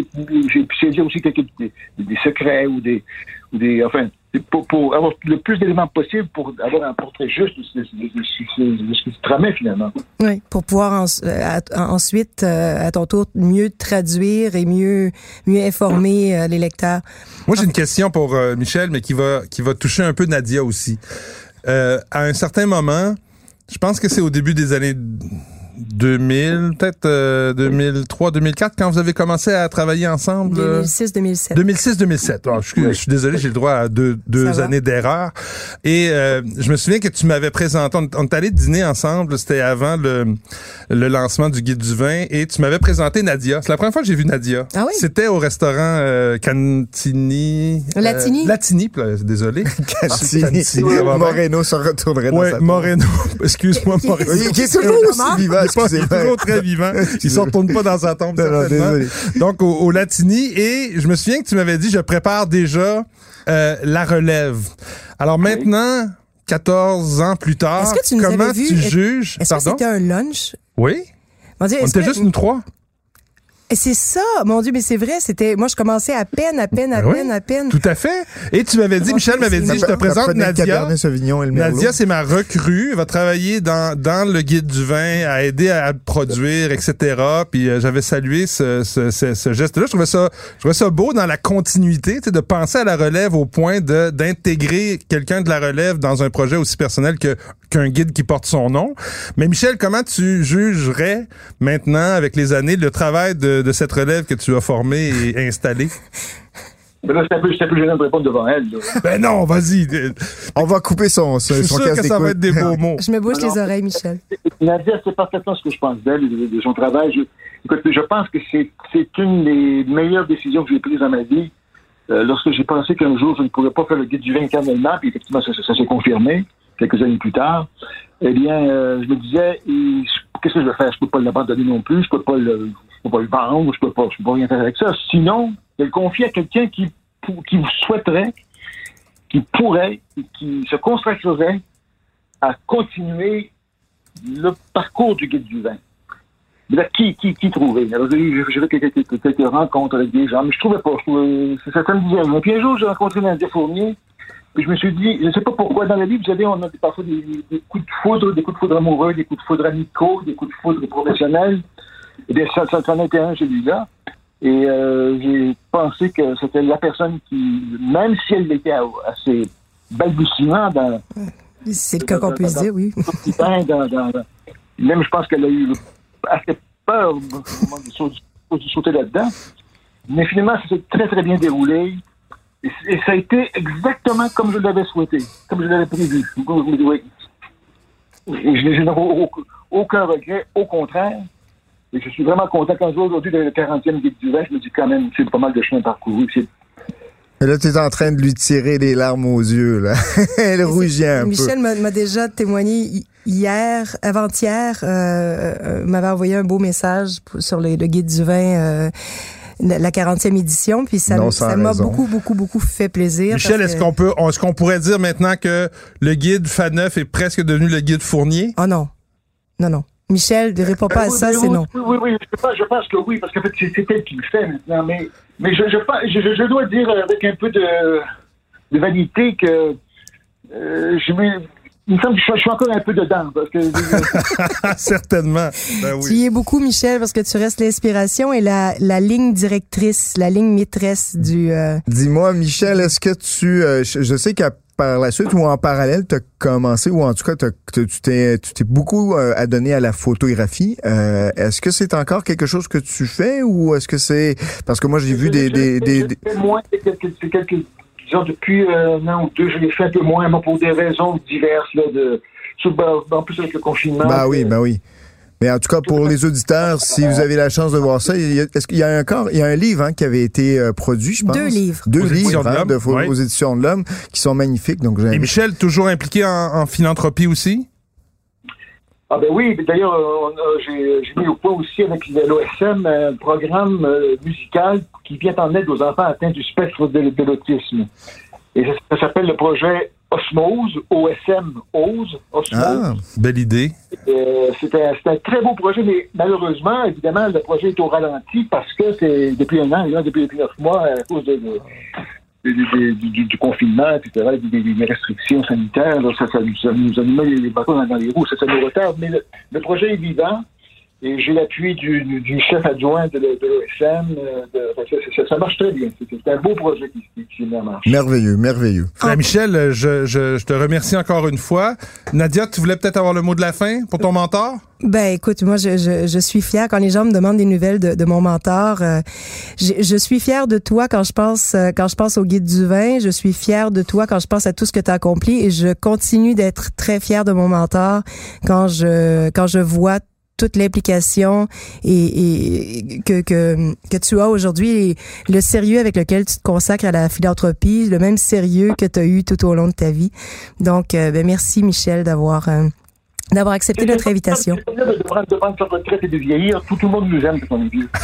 J'ai pu saisir aussi quelques des, des secrets ou des, enfin, pour, pour avoir le plus d'éléments possible pour avoir un portrait juste de, de- de- de- de ce qui se tramait finalement. Oui, pour pouvoir en- euh, à- ensuite, euh, à ton tour, mieux traduire et mieux mieux informer euh, les lecteurs. Moi, j'ai une question pour euh, Michel, mais qui va, qui va toucher un peu Nadia aussi. Euh, à un certain moment, je pense que c'est au début des années 2000, peut-être euh, 2003, 2004, quand vous avez commencé à travailler ensemble. euh, 2006-2007. 2006-2007. Alors, je, suis- je suis désolé, j'ai le droit à deux, deux années d'erreur. Et euh, je me souviens que tu m'avais présenté, on, on est allé dîner ensemble, c'était avant le, le lancement du Guide du vin, et tu m'avais présenté Nadia. C'est la première fois que j'ai vu Nadia. Ah oui? C'était au restaurant euh, Cantini. euh, Latini? Latini, désolé. <laughs> Cantini. Cantini. Moreno se retournerait dans Ouais, sa Moreno. <laughs> Excuse-moi, Moreno. Qui est toujours aussi vivant, Il est pas- il est excusez-moi. toujours très vivant. <laughs> Il se retourne pas dans sa tombe, Non, non, certainement. désolé. Donc, au, au Latini, et je me souviens que tu m'avais dit, je prépare déjà euh, la relève. Alors maintenant, 14 ans plus tard, Est-ce que tu nous comment vu? tu Est- juges? Est-ce que c'était un lunch? Oui? On était que- juste nous trois. Et C'est ça, mon Dieu, mais c'est vrai, c'était, moi, je commençais à peine, à peine, à Ben oui, peine, à peine. Tout à fait. Et tu m'avais dit, Michel m'avait dit, je te présente Nadia. Nadia, c'est ma recrue. Elle va travailler dans, dans le guide du vin, à aider à produire, etc. Puis euh, j'avais salué ce, ce, ce, ce geste-là. Je trouvais ça, je trouvais ça beau dans la continuité, tu sais, de penser à la relève au point de d'intégrer quelqu'un de la relève dans un projet aussi personnel que qu'un guide qui porte son nom. Mais Michel, comment tu jugerais maintenant, avec les années, le travail de, de cette relève que tu as formée et <laughs> installée? Mais là, c'est un peu, c'est un peu gênant de répondre devant elle. là. Ben non, vas-y. On va couper son, son, Je suis son sûr que ça va être des beaux mots. Je me bouche Alors- les oreilles, Michel. Nadia, c'est parfaitement ce que je pense d'elle, de, de son travail. Je, écoute, je pense que c'est, une des meilleures décisions que j'ai prises dans ma vie. Euh, lorsque j'ai pensé qu'un jour, je ne pourrais pas faire le guide du vin éternellement, puis effectivement, ça, ça- ça s'est confirmé quelques années plus tard, eh bien, euh, je me disais, qu'est-ce que je vais faire? Je peux pas l'abandonner non plus, je peux peux pas le vendre, je peux pas, peux rien faire avec ça. Sinon, je le confier à quelqu'un qui, qui souhaiterait, qui pourrait, qui se consacrerait à continuer le parcours du guide du vin. Là, qui, qui, qui trouver? J'ai fait quelques, rencontres avec des gens, mais je trouvais pas. Je trouvais, ça, me disait. Puis un jour, j'ai rencontré Nadia Fournier, puis je me suis dit, je ne sais pas pourquoi, dans la vie, vous savez, on a parfois des, des coups de foudre, des coups de foudre amoureux, des coups de foudre amicaux, des coups de foudre professionnels. Eh bien, ça, ça, ça en était un, celui-là. Et euh, j'ai pensé que c'était la personne qui, même si elle était assez balbutiement dans, C'est le cas qu'on puisse dire, oui. dans, dans, dans- dans- même je pense qu'elle a eu assez peur de sauter là-dedans. Mais finalement, ça s'est très, très bien déroulé. Et, et ça a été exactement comme je l'avais souhaité, comme je l'avais prévu. Oui. Et Je n'ai au- au- aucun regret, au contraire. Et je suis vraiment content quand je vois aujourd'hui le 40e guide du vin, je me dis quand même, c'est pas mal de chemin parcouru. Et là, tu es en train de lui tirer les larmes aux yeux, là. <laughs> Elle rougit un Michel m'a m'a déjà témoigné hi- hier, avant-hier, euh, euh, m'avait envoyé un beau message pour- sur le, le guide du vin, euh, la la 40e édition, puis ça Non, m'a beaucoup, beaucoup, beaucoup fait plaisir. Michel, est-ce qu'on peut, est-ce qu'on pourrait dire maintenant que le guide Faneuf est presque devenu le guide Fournier? Oh non, non, non. Michel, ne réponds pas à Euh, oui, ça, oui, c'est oui, non. Oui, oui, oui, je pense, je pense que oui, parce qu'en fait, c'est elle qui le fait maintenant. Mais, mais je, je, pense- je, je- je dois dire avec un peu de, de vanité que euh, je me, il me semble que je, je suis encore un peu dedans. Parce que, <laughs> certainement. Ben Tu y es beaucoup, Michel, parce que tu restes l'inspiration et la, la ligne directrice, la ligne maîtresse du... euh, Dis-moi, Michel, est-ce que tu... euh, je, je sais qu'à par la suite ou en parallèle, tu as commencé, ou en tout cas, tu t'es tu t'es beaucoup euh, adonné à la photographie. Euh, est-ce que c'est encore quelque chose que tu fais ou est-ce que c'est... Parce que moi, j'ai vu des... des, des, moins, quelques, disons, depuis euh, un an ou deux, je l'ai fait un peu moins, mais pour des raisons diverses, là, de, ben, en plus avec le confinement. Ben oui, euh, ben oui. Mais en tout cas, pour les auditeurs, si vous avez la chance de voir ça, il y a- est-ce qu'il y a encore, il y a un livre hein, qui avait été euh, produit, je pense. Deux livres. Deux Aux éditions livres de hein, l'Homme, de- aux, oui. aux éditions de l'Homme qui sont magnifiques. Donc, Et Michel, toujours impliqué en, en philanthropie aussi? Ah ben oui, d'ailleurs, euh, j'ai mis au point aussi avec l'OSM un programme euh, musical qui vient en aide aux enfants atteints du spectre de, de l'autisme. Et ça, ça s'appelle le projet Osmose, OSM, OSE, Osmose. Ah, Belle idée. Euh, C'était un, très beau projet, mais malheureusement, évidemment, le projet est au ralenti parce que c'est depuis un an, là, depuis, depuis neuf mois, à cause de- du, du- du confinement, etc., des, des- restrictions sanitaires, là, ça, ça, nous- ça nous a mis les bâtons dans, les roues, ça, ça nous retarde. Mais le projet est vivant. Et j'ai l'appui du, du- du chef adjoint de, l'OSM. euh, de- ça, ça- marche très bien. C'est un beau projet qui, qui, marche. merveilleux, merveilleux. Ben, Michel, je, je, je te remercie encore une fois. Nadia, tu voulais peut-être avoir le mot de la fin pour ton mentor? Ben écoute, moi je, je, je suis fière quand les gens me demandent des nouvelles de, de mon mentor. euh, je, je suis fière de toi quand je pense euh, quand je pense au guide du vin. Je suis fière de toi quand je pense à tout ce que tu as accompli et je continue d'être très fière de mon mentor quand je quand je vois toute l'implication et, et que, que, que tu as aujourd'hui et le sérieux avec lequel tu te consacres à la philanthropie, le même sérieux que tu as eu tout au long de ta vie. Donc, euh, ben, merci Michel d'avoir euh, d'avoir accepté notre invitation. C'est bien de prendre, de prendre sa retraite et de vieillir. Tout, tout le monde nous aime quand on est vieux. <laughs>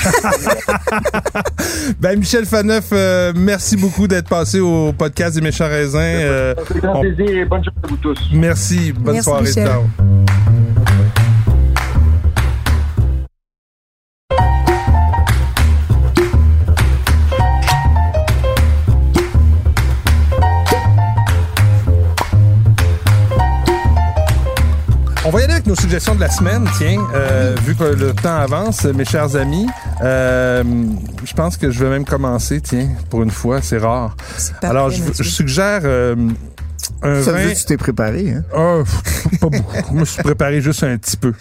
Ben, Michel Faneuf, euh, merci beaucoup d'être passé au podcast des méchants raisins. Euh, Ça fait grand on- plaisir et bonne chance à vous tous. merci. Bonne Merci, soirée. Michel. ciao. On va y aller avec nos suggestions de la semaine, tiens, euh, vu que le temps avance, mes chers amis. Euh, je pense que je vais même commencer, tiens, pour une fois, c'est rare. Parfait, Alors, je, je suggère euh, un Ça veut vin... dire que tu t'es préparé, hein? Ah, pff, pas beaucoup. <laughs> Je me suis préparé juste un petit peu.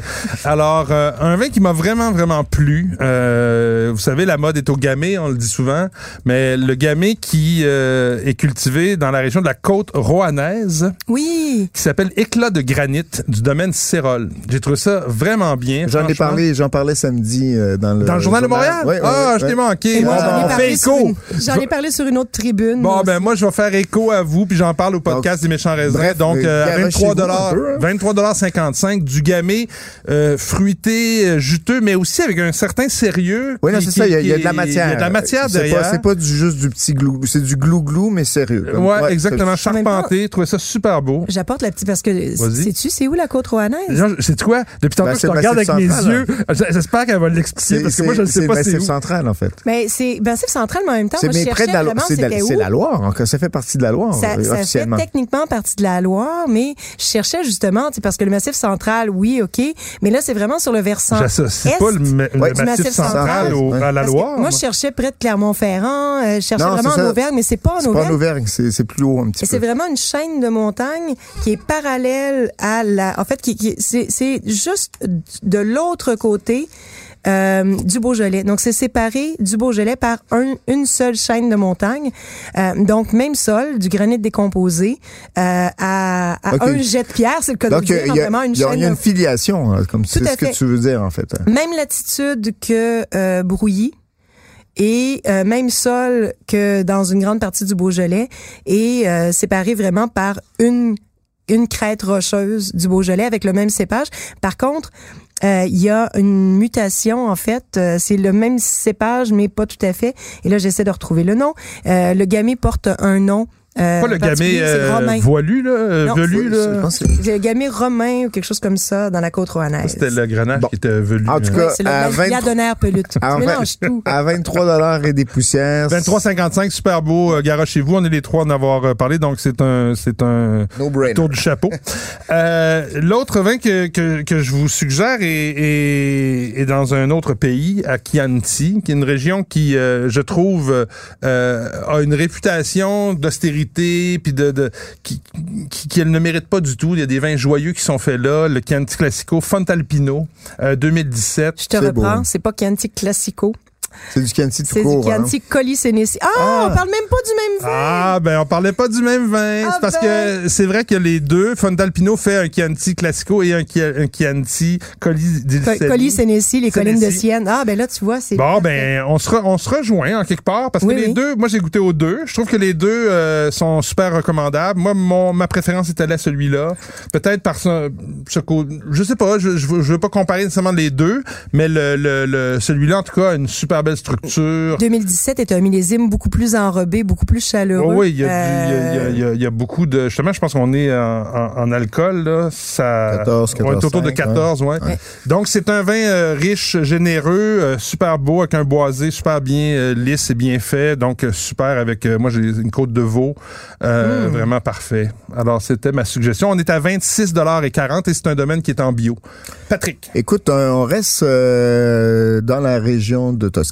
Alors, euh, un vin qui m'a vraiment, vraiment plu. Euh, vous savez, la mode est au gamay, on le dit souvent, mais le gamay qui euh, est cultivé dans la région de la côte roanaise, Oui, qui s'appelle Éclat de granit du domaine Cérol. J'ai trouvé ça vraiment bien. J'en ai parlé, j'en parlais samedi euh, dans le Dans le Journal de Montréal? Ouais, ouais, ah, ouais, je t'ai manqué. Moi, Bon, j'en ai on parlé fait sur écho. une- J'en ai parlé sur une autre tribune. Bon, moi ben aussi. moi, je vais faire écho à vous, puis j'en parle au podcast des méchants raisins. Bref, Donc, euh, à garochez-vous 23 dollars, un peu, hein? 23 55 du gamay euh, fruité, euh, juteux, mais aussi avec un certain sérieux. Oui, non, qui- c'est ça, il y, a, y de la matière. Il y a de la matière C'est derrière. Pas, c'est pas du, juste du petit glou, c'est du glou-glou, mais sérieux. comme- Ouais, exactement, charpenté, je trouvais ça super beau. J'apporte la petite parce que sais-tu c'est où la côte rouanaise? C'est quoi? Depuis tantôt, Ben, je c'est te le regarde avec mes Central, yeux. J'espère qu'elle va l'expliquer, C'est, parce que moi, je ne sais c'est pas le c'est où. central, en fait. Mais c'est Massif central, mais en même temps, C'est moi, je cherchais de la, vraiment c'est, c'était c'est où. la Loire, encore. Ça fait partie de la Loire, euh, officiellement. Techniquement partie de la Loire, mais je cherchais justement, parce que le Massif central, oui, OK, mais là, c'est vraiment sur le versant J'associe pas le, ma- Ouais, massif Massif central central. au- à la Loire. Moi, je cherchais près de Clermont-Ferrand, euh, je cherchais Non, vraiment c'est en. Auvergne, mais c'est pas en C'est pas en Auvergne. Auvergne, c'est, c'est plus haut un petit Et c'est peu. vraiment une chaîne de montagnes qui est parallèle à la. En fait, qui, qui- c'est, c'est juste de l'autre côté. Euh, du Beaujolais. Donc, c'est séparé du Beaujolais par un, une seule chaîne de montagne. Euh, donc, même sol, du granit décomposé euh, à, un jet de pierre, c'est le cas de Donc, le dire, il y a, vraiment une y a- chaîne il y a une filiation, hein, comme c'est ce que tu veux dire, en fait. même latitude que Brouilly et euh, même sol que dans une grande partie du Beaujolais et euh, séparé vraiment par une une crête rocheuse du Beaujolais avec le même cépage. Par contre, euh, il y a une mutation en fait. Euh, c'est le même cépage mais pas tout à fait. Et là, j'essaie de retrouver le nom. Euh, le gamay porte un nom. Euh, Pas le c'est euh, romain. voilu, là, euh, Non, velu, là? le gamay romain ou quelque chose comme ça dans la côte rouennaise. C'était le grenage Bon. qui était velu. En tout euh. cas, Ouais, c'est le à 20 Liadonnaire pelute. Tu à mélanges tout. À 23 dollars et des poussières. 23,55, super beau, euh, garage chez vous. On est les trois à en avoir euh, parlé, donc c'est un, c'est un No tour du chapeau. <laughs> Euh, L'autre vin que, que, que je vous suggère est, est, est dans un autre pays, à Chianti, qui est une région qui, euh, je trouve, euh, a une réputation d'austérité, puis de, de qui, ne mérite pas du tout. Il y a des vins joyeux qui sont faits là. Le Chianti Classico Fontalpino, euh, 2017. Je te reprends, c'est pas Chianti Classico, C'est du Chianti tout c'est du court. hein. Chianti Colli Senesi. Ah, Ah. on parle même pas du même vin. Ah, ben, on parlait pas du même vin. Ah c'est parce ben. que c'est vrai que les deux, Fontalpino fait un Chianti Classico et un, un Chianti Colli di Co- Colli Senesi, les collines de. Sienne. Ah, ben là, tu vois, c'est. Bon, parfait. ben, on se, re- on se rejoint en quelque part parce Oui, que les oui. deux, moi j'ai goûté aux deux. Je trouve que les deux euh, sont super recommandables. Moi, mon, ma préférence était là celui-là. Peut-être par ce, je sais pas, je, je veux pas comparer nécessairement les deux, mais le, le, le- celui-là en tout cas a une super belle structure. 2017 est un millésime beaucoup plus enrobé, beaucoup plus chaleureux. Oh oui, il y, a, y y y beaucoup de. Justement, je pense qu'on est en, en- en alcool, là. Ça, 14, on est autour de 14, 14, ouais. Ouais. Donc, c'est un vin euh, riche, généreux, euh, super beau, avec un boisé super bien euh, lisse et bien fait. Donc, super avec. euh, moi, j'ai une côte de veau. euh, Vraiment parfait. Alors, c'était ma suggestion. On est à 26,40 et c'est un domaine qui est en bio. Patrick. Écoute, on on reste euh, dans la région de Toscane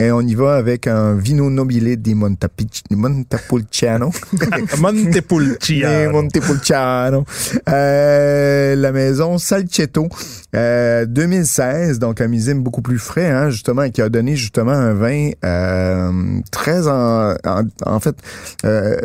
et on y va avec un Vino Nobile di Montapic- <laughs> Montepulciano. Montepulciano. Montepulciano. Euh, la maison Salcetto, euh, 2016, donc un millésime beaucoup plus frais, hein, justement, et qui a donné justement un vin euh, très en, en, en fait euh,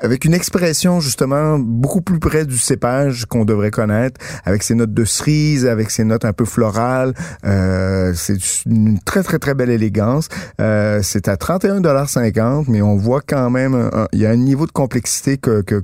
avec une expression justement beaucoup plus près du cépage qu'on devrait connaître, avec ses notes de cerise, avec ses notes un peu florales. Euh, c'est une très très très belle élégance. Euh, c'est à 31,50 mais on voit quand même il y a un niveau de complexité que, que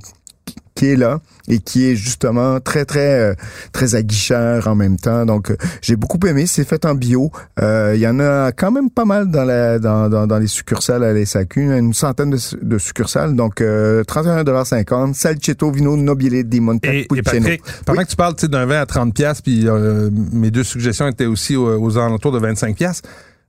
qui est là et qui est justement très très euh, très aguicheur en même temps. Donc euh, j'ai beaucoup aimé. C'est fait en bio. Euh, Il y en a quand même pas mal dans la dans, dans, dans les succursales à la SAQ, une centaine de, su- de succursales. Donc euh, 31,50 Salcetto Vino Nobile di Et, et Montepulciano. Patrick, pendant que tu parles d'un vin à 30 pièces puis euh, mes deux suggestions étaient aussi aux, aux alentours de 25 pièces.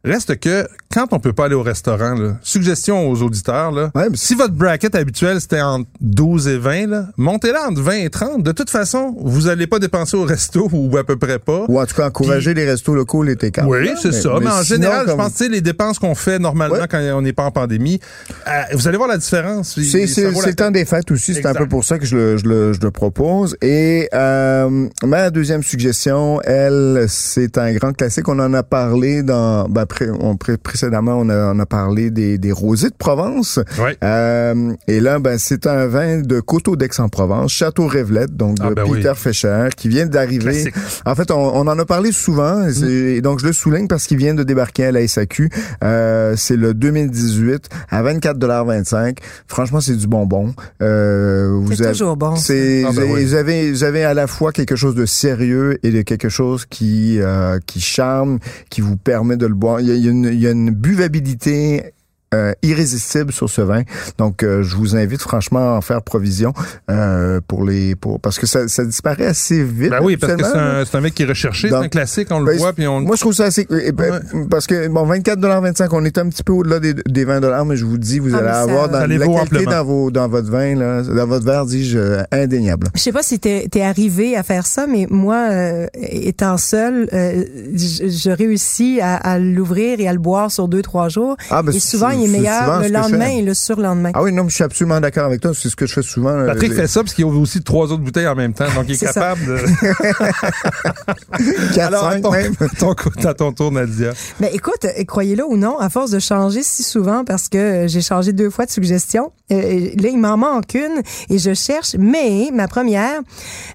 Reste que quand on peut pas aller au restaurant, là, suggestion aux auditeurs, là, Ouais, mais si votre bracket habituel c'était entre 12 et 20, là, montez-la entre 20 et 30. De toute façon, vous allez pas dépenser au resto <laughs> ou à peu près pas. Ou en tout cas encourager les restos locaux l'été calme. Oui, c'est ça. Mais, en sinon, général, je pense que les dépenses qu'on fait normalement Ouais. quand on n'est pas en pandémie, euh, vous allez voir la différence. C'est c'est- la le temps des fêtes aussi, c'est un peu pour ça que je le, je le, je le propose. Et euh, ma deuxième suggestion, elle, c'est un grand classique. On en a parlé dans ben, pré- on- pré- précédemment, on a, on a parlé des, des rosés de Provence. Ouais. Euh, et là, ben, c'est un vin de Coteau d'Aix-en-Provence, Château Révelette, donc de Ah, ben oui. Peter Fischer, qui vient d'arriver. En fait, on, on en a parlé souvent, et c'est- et donc je le souligne parce qu'il vient de débarquer à la SAQ. Euh, c'est le 2018 à 24,25 Franchement, c'est du bonbon. Euh, vous avez- toujours bon. c'est Ah, ben vous, avez, oui. vous avez vous avez à la fois quelque chose de sérieux et de quelque chose qui euh, qui charme, qui vous permet de le boire. Il y a, une buvabilité euh, irrésistible sur ce vin. Donc, euh, je vous invite franchement à en faire provision euh, pour les pour parce que ça, ça disparaît assez vite. Ben oui, parce que c'est un, c'est un mec qui est recherché, c'est un classique, on le ben, voit, puis on... Moi, je trouve ça assez... eh ben, Parce que, bon, 24,25 on est un petit peu au-delà des, des 20 mais je vous dis, vous Ah, allez avoir dans la qualité amplement. dans, vos, dans votre vin, là, dans votre verre, dis-je, euh, indéniable. Je sais pas si t'es es arrivé à faire ça, mais moi, euh, étant seule, euh, je, je réussis à, à l'ouvrir et à le boire sur deux trois jours. Ah, ben, et c'est- souvent, est meilleur le lendemain et le surlendemain. Ah oui, non, mais je suis absolument d'accord avec toi. C'est ce que je fais souvent. Patrick Les- fait ça parce qu'il ouvre aussi trois autres bouteilles en même temps, donc il est, ça. capable de. <laughs> 4, Alors, à 5 ton, même. <laughs> ton, à ton tour, Nadia. Ben écoute, croyez-le ou non, à force de changer si souvent, parce que euh, j'ai changé deux fois de suggestion, euh, là il m'en manque une et je cherche. Mais ma première,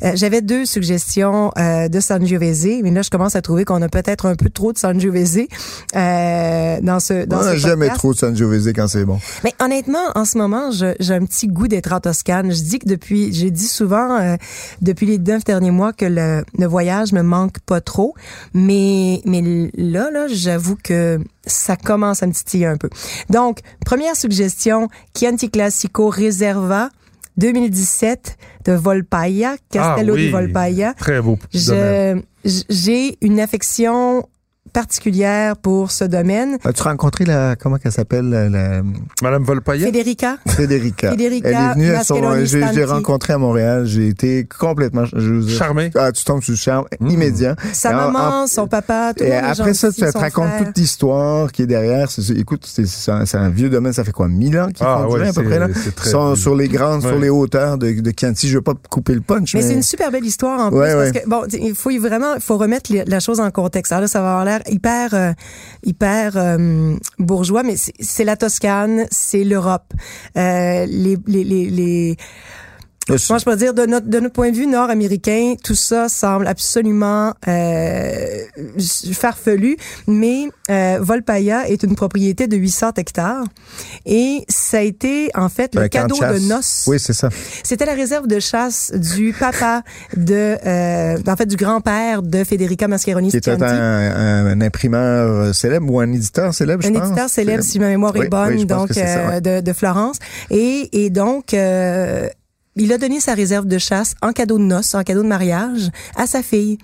euh, j'avais deux suggestions euh, de Sangiovese, mais là je commence à trouver qu'on a peut-être un peu trop de Sangiovese euh, dans ce dans On ce n'a jamais trop de Sangiovese quand c'est bon. Mais honnêtement, en ce moment, j'ai un petit goût d'être en Toscane. Je dis que depuis, j'ai dit souvent euh, depuis les neuf derniers mois que le, le voyage me manque pas trop, mais mais là là, j'avoue que ça commence à me titiller un peu. Donc, première suggestion, Chianti Classico Reserva 2017 de Volpaia, Castello ah, oui. di Volpaia. Très beau. j'ai une affection particulière pour ce domaine. As-tu rencontré la, comment qu'elle s'appelle, la, la- Madame Volpaillet? Federica, Federica? Federica Elle est venue à son, l'ai Stanti. rencontrée à Montréal. J'ai été complètement, je Charmé. Ah, tu tombes sur le charme Mm. immédiat. Sa Et maman, en- son papa, tout le monde après ça, tu te racontes frère. toute l'histoire qui est derrière. C'est- c'est- écoute, c'est c'est un, c'est un vieux domaine. Ça fait quoi, 1000 ans qu'ils Ah, font du ouais, à peu près là? c'est très Ils sont vieux. sur les grandes, sur les hauteurs de, de Chianti. Je veux pas couper le punch, Mais mais, c'est une super belle histoire en plus Ouais, parce ouais. que bon, il faut vraiment il faut remettre la chose en contexte. Alors là, ça va avoir l'air hyper euh, hyper euh, bourgeois, mais c'est- la Toscane, c'est l'Europe. Euh, les, les, les, les moi, je peux dire, de notre, de notre point de vue nord-américain, tout ça semble absolument euh, farfelu, mais euh, Volpaia est une propriété de 800 hectares et ça a été, en fait, le Un de cadeau de, noces. Oui, c'est ça. C'était la réserve de chasse du papa de, euh, en fait, du grand-père de Federica Mascheroni Qui était un, un, un imprimeur célèbre ou un éditeur célèbre, je un pense. éditeur célèbre, si ma mémoire Oui, est bonne, oui, donc ça, euh, ouais. de, de Florence. Et, et donc, euh, il a donné sa réserve de chasse en cadeau de noces, en cadeau de mariage à sa fille.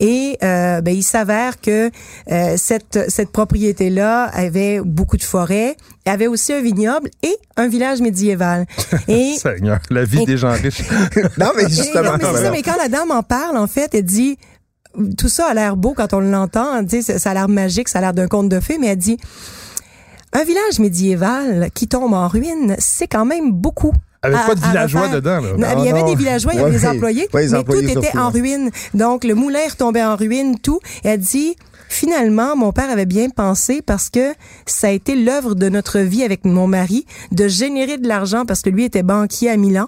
Et euh, ben, il s'avère que euh, cette, cette propriété-là avait beaucoup de forêts, avait aussi un vignoble et un village médiéval. <laughs> Et Seigneur, la vie Et- des gens riches. <laughs> Non, mais et- justement. non, mais ça, mais quand la dame en parle, en fait, elle dit tout ça a l'air beau quand on l'entend, ça a l'air magique, ça a l'air d'un conte de fées, mais elle dit un village médiéval qui tombe en ruine, c'est quand même beaucoup. Avec à- pas de à villageois dedans, là. Non, il y avait non. des villageois, il y avait Ouais, des employés, ouais, mais employés tout était en ruine. Donc, le moulin retombait en ruine, tout. Et elle dit, finalement, mon père avait bien pensé parce que ça a été l'œuvre de notre vie avec mon mari de générer de l'argent parce que lui était banquier à Milan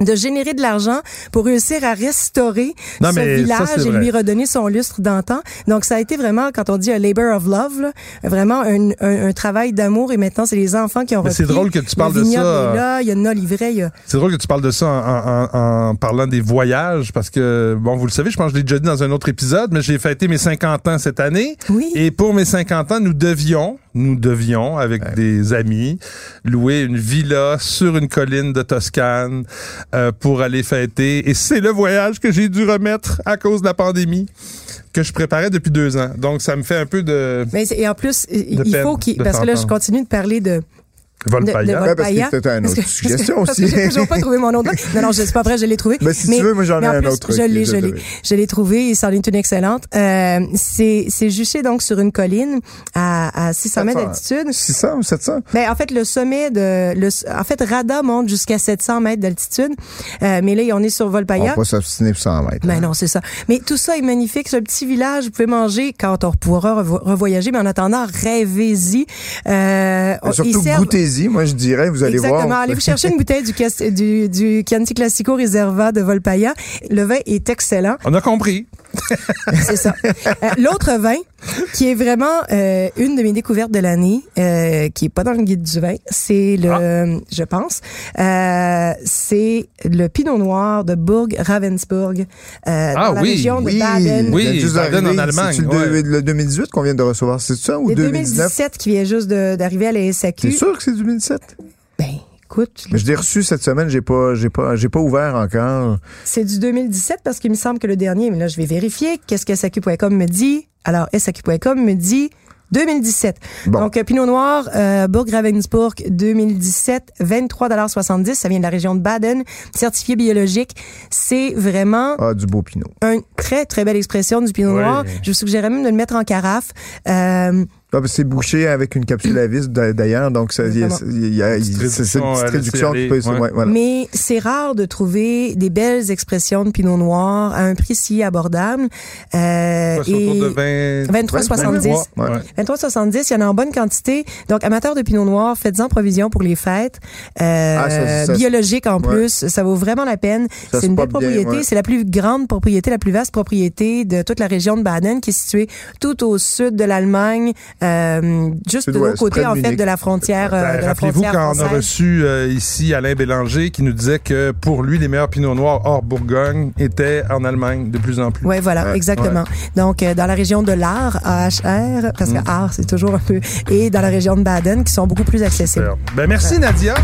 de générer de l'argent pour réussir à restaurer Non, ce ça, village et lui redonner son lustre d'antan. Donc ça a été vraiment, quand on dit un labor of love, là, vraiment un, un, un travail d'amour et maintenant c'est les enfants qui ont Mais repris. c'est drôle que tu parles le de ça. là, il y a une oliveraie, il y a... C'est drôle que tu parles de ça en, en- en parlant des voyages parce que, bon, vous le savez, je pense que je l'ai déjà dit dans un autre épisode, mais j'ai fêté mes 50 ans cette année. Oui. Et pour mes 50 ans, nous devions, nous devions, avec des amis, louer une villa sur une colline de Toscane euh, pour aller fêter. Et c'est le voyage que j'ai dû remettre à cause de la pandémie que je préparais depuis deux ans. Donc, ça me fait un peu de Mais et en plus, il faut qu'il... Parce que là, je continue de parler de, De- de Ouais, parce que c'était une Parce autre que- suggestion parce que aussi. j'ai toujours pas trouvé mon autre. <laughs> Non, non, je suis pas prêt, je l'ai trouvé. Ben, si tu veux, moi, j'en ai mais un autre Je l'ai, je l'ai, je l'ai trouvé et c'en est une excellente. Euh, c'est, c'est juché donc sur une colline à, à 600 mètres d'altitude. 600 ou 700? Ben, en fait, le sommet de, le, en fait, Rada monte jusqu'à 700 mètres d'altitude. Euh, mais là, on est sur On Volpaia. va pas s'obstiner pour 100 mètres. Ben non, c'est ça. Mais tout ça est magnifique. C'est un petit village. Vous pouvez manger quand on pourra revo- revoyager. Mais en attendant, rêvez-y. Euh, Mais surtout, ils Moi, je dirais, vous allez Exactement. voir. Allez vous chercher une bouteille du, du, du Chianti Classico Reserva de Volpaia. Le vin est excellent. On a compris. <laughs> C'est ça. Euh, L'autre vin, qui est vraiment euh, une de mes découvertes de l'année, euh, qui est pas dans le guide du vin, c'est le, Ah. je pense, euh, c'est le Pinot Noir de Bourg Ravensburg, euh, Ah dans la oui, région de Oui, Baden. Oui, Baden en Allemagne, C'est-tu le, ouais. le 2018 qu'on vient de recevoir, c'est ça ou C'est 2019? 2017 qui vient juste d'arriver à la SAQ. sûr que c'est 2017? Ben, écoute, Mais je l'ai reçu cette semaine, j'ai pas, j'ai pas, j'ai pas ouvert encore. c'est du 2017 parce qu'il me semble que le dernier, mais là, je vais vérifier. Qu'est-ce que SAQ.com me dit? Alors, SAQ.com me dit 2017. Bon. Donc, euh, Pinot Noir, euh, Burg Ravensburg 2017, 23,70 Ça vient de la région de Baden, certifié biologique. C'est vraiment Ah, du beau pinot. une très, très belle expression du Pinot Oui. Noir. Je vous suggérerais même de le mettre en carafe. Euh, Ah, ben, c'est bouché avec une capsule à vis d'a- d'ailleurs, donc ça, il y a, il y a- il- Petite c'est une réduction petite à réduction. laisser qui peut- aller, ouais, voilà. Mais c'est rare de trouver des belles expressions de pinot noir à un prix si abordable. Euh, Pas sur autour de 20... 23,70. Ouais. Ouais. 23,70, il y en a en bonne quantité. Donc, amateurs de pinot noir, faites-en provision pour les fêtes. Euh, Ah, ça- ça- biologique en ouais. plus, ça vaut vraiment la peine. C'est une belle propriété. ouais. C'est la plus grande propriété, la plus vaste propriété de toute la région de Baden, qui est située tout au sud de l'Allemagne, euh, juste de l'autre côté en fait de la frontière. euh, Ben, de la Rappelez-vous quand on a reçu euh, ici Alain Bélanger qui nous disait que pour lui, les meilleurs pinots noirs hors Bourgogne étaient en Allemagne de plus en plus. Oui, voilà, Ouais, exactement. Donc, euh, dans la région de l'Ar, AHR, parce que Ar, c'est toujours un peu, et dans la région de Baden, qui sont beaucoup plus accessibles. Ben, merci Nadia.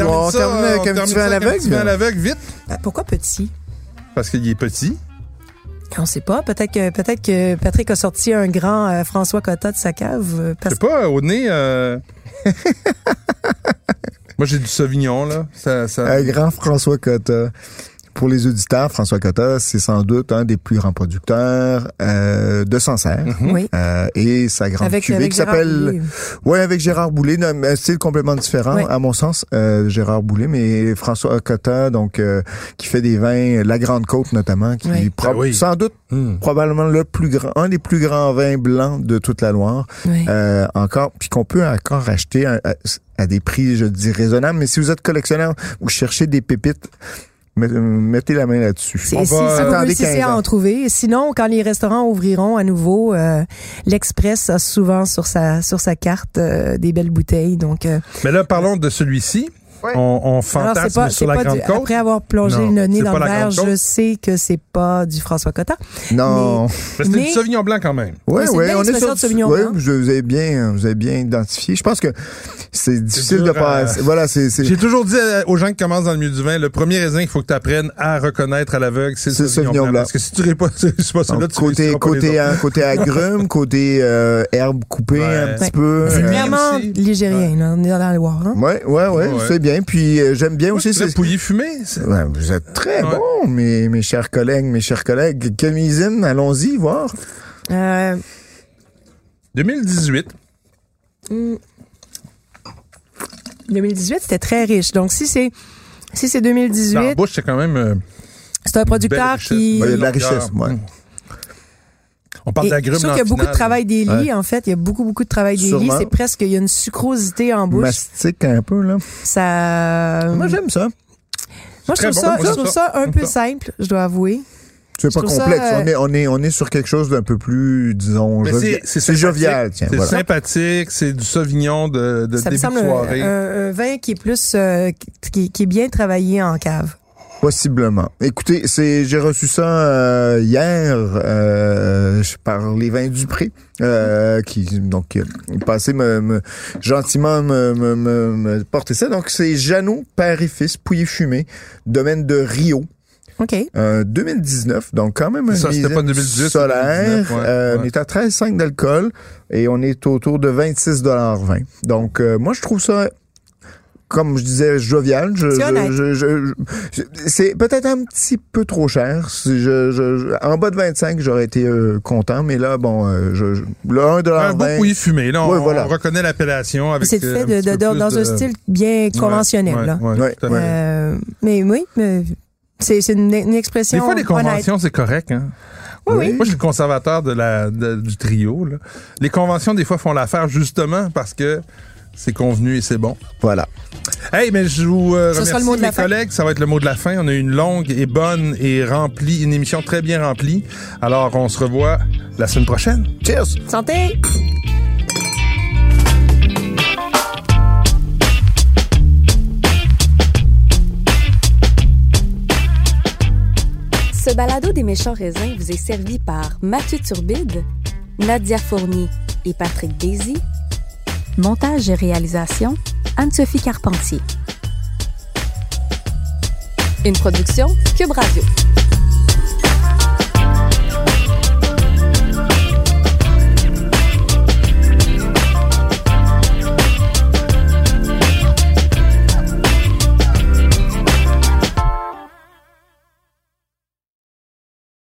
Alors, on on ça, termine avec un termine petit ça vin à l'aveugle. à l'aveugle, vite, Euh, Pourquoi petit? parce qu'il est petit. On sait pas. Peut-être que peut-être que Patrick a sorti un grand euh, François Cotta de sa cave. euh, Je parce sais pas, au nez... euh, <laughs> Moi, j'ai du Sauvignon, là. Ça, ça... Un grand François Cotta. Pour les auditeurs, François Cotta, c'est sans doute un des plus grands producteurs euh, de Sancerre. Oui. Euh, et sa grande Avec, cuvée avec qui Gérard s'appelle Boulet. Ouais, avec Gérard Boulet, un style complètement différent à mon sens, euh, Gérard Boulet, mais François Cotta, donc euh, qui fait des vins, la Grande Côte notamment, qui prob- Ah oui. sans doute Hmm. probablement le plus grand, un des plus grands vins blancs de toute la Loire, Oui. euh, encore, puis qu'on peut encore acheter à, à- à des prix, je dis raisonnables. Mais si vous êtes collectionneur ou cherchez des pépites, mettez la main là-dessus. Si, va- si vous Attendez réussissez 15 à en trouver. Sinon, quand les restaurants ouvriront à nouveau, euh, l'Express a souvent sur sa sur sa carte euh, des belles bouteilles. Donc, euh, Mais là, parlons de celui-ci. Ouais. On, fantasme c'est pas, sur c'est la pas Grande du- Côte. après avoir plongé Non, le nez c'est dans pas le la verre, je sais que c'est pas du François Cotta. Non. Mais Mais- du Sauvignon blanc quand même. C'est ouais, belle on est sur de Sauvignon blanc. vous avez bien, vous avez bien identifié. Je pense que c'est difficile de passer. Voilà, c'est, c'est, J'ai toujours dit aux gens qui commencent dans le milieu du vin, le premier raisin qu'il faut que tu apprennes à reconnaître à l'aveugle, c'est le C'est Sauvignon blanc. Parce que si tu réponds, <laughs> c'est pas celui-là, tu côté, pas les côté, côté <laughs> agrumes, côté euh, herbe coupée un petit peu. C'est Euh, clairement aussi. ligérien, là. On est dans la Loire, hein? Ouais, ouais, Ouais. c'est bien. Puis euh, j'aime bien Moi, aussi. c'est- pouilly fumé. c'est- Ouais, vous êtes très Ouais. bons, mes, mes chers collègues, mes chers collègues. Camisine, allons-y voir. Euh, 2018. 2018, c'était très riche. Donc, si c'est si c'est Dans la 2018, bouche, c'est quand même... euh, c'est un producteur qui... Ouais, il y a de la richesse, ouais. Mm. On parle d'agrumes dans qu'il y a beaucoup de travail des lits, Ouais. en fait. Il y a beaucoup, beaucoup de travail des lits. C'est presque, il y a une sucrosité en bouche. Mastique un peu, là. Ça. Moi, j'aime ça. Moi, je trouve bon, ça, moi, je j'aime trouve ça. ça un peu simple, je dois avouer. C'est pas ça, complexe. euh, On, est, on, est, on est sur quelque chose d'un peu plus, disons, jovial. c'est C'est jovial, tiens, C'est voilà. sympathique, c'est du Sauvignon de, de Ça me début semble de un, soirée. un- un vin qui est plus, euh, qui, qui est bien travaillé en cave. Possiblement. Écoutez, c'est j'ai reçu ça euh, hier euh, par les vins du Pré, euh, qui donc euh, passé me, me gentiment me, me, me, me porter ça. Donc c'est Jeannot, père et fils, pouillé fumé, domaine de Rio. OK. Euh, 2019, donc quand même un Ça, c'était pas millésime 2018, solaire. 2019, ouais, Euh, ouais. On est à 13,5 d'alcool et on est autour de 26,20 Donc euh, moi, je trouve ça comme je disais, jovial. Je, C'est honnête. je- je- je- c'est peut-être un petit peu trop cher. Si Je, je- je- en bas de 25, j'aurais été euh, content, mais là, bon, euh, je, le 1 Un beau pouilly fumé. Là, on, Ouais, voilà. on reconnaît l'appellation avec C'est euh, fait un de, dans, de- un style bien conventionnel. Ouais, là. ouais. Euh, mais oui, mais c'est c'est une, une expression Des fois, les honnête. conventions, c'est correct. Hein? Oui, oui. Moi, je suis le conservateur de la, de- du trio. Là. Les conventions, des fois, font l'affaire justement parce que c'est convenu et c'est bon. Voilà. Hey, mais je vous euh, remercie, mes fin. collègues. Ça va être le mot de la fin. On a eu une longue et bonne et remplie, une émission très bien remplie. Alors, on se revoit la semaine prochaine. Cheers! Santé! Ce balado des méchants raisins vous est servi par Mathieu Turbide, Nadia Fournier et Patrick Daisy. Montage et réalisation, Anne-Sophie Carpentier. Une production Cube Radio.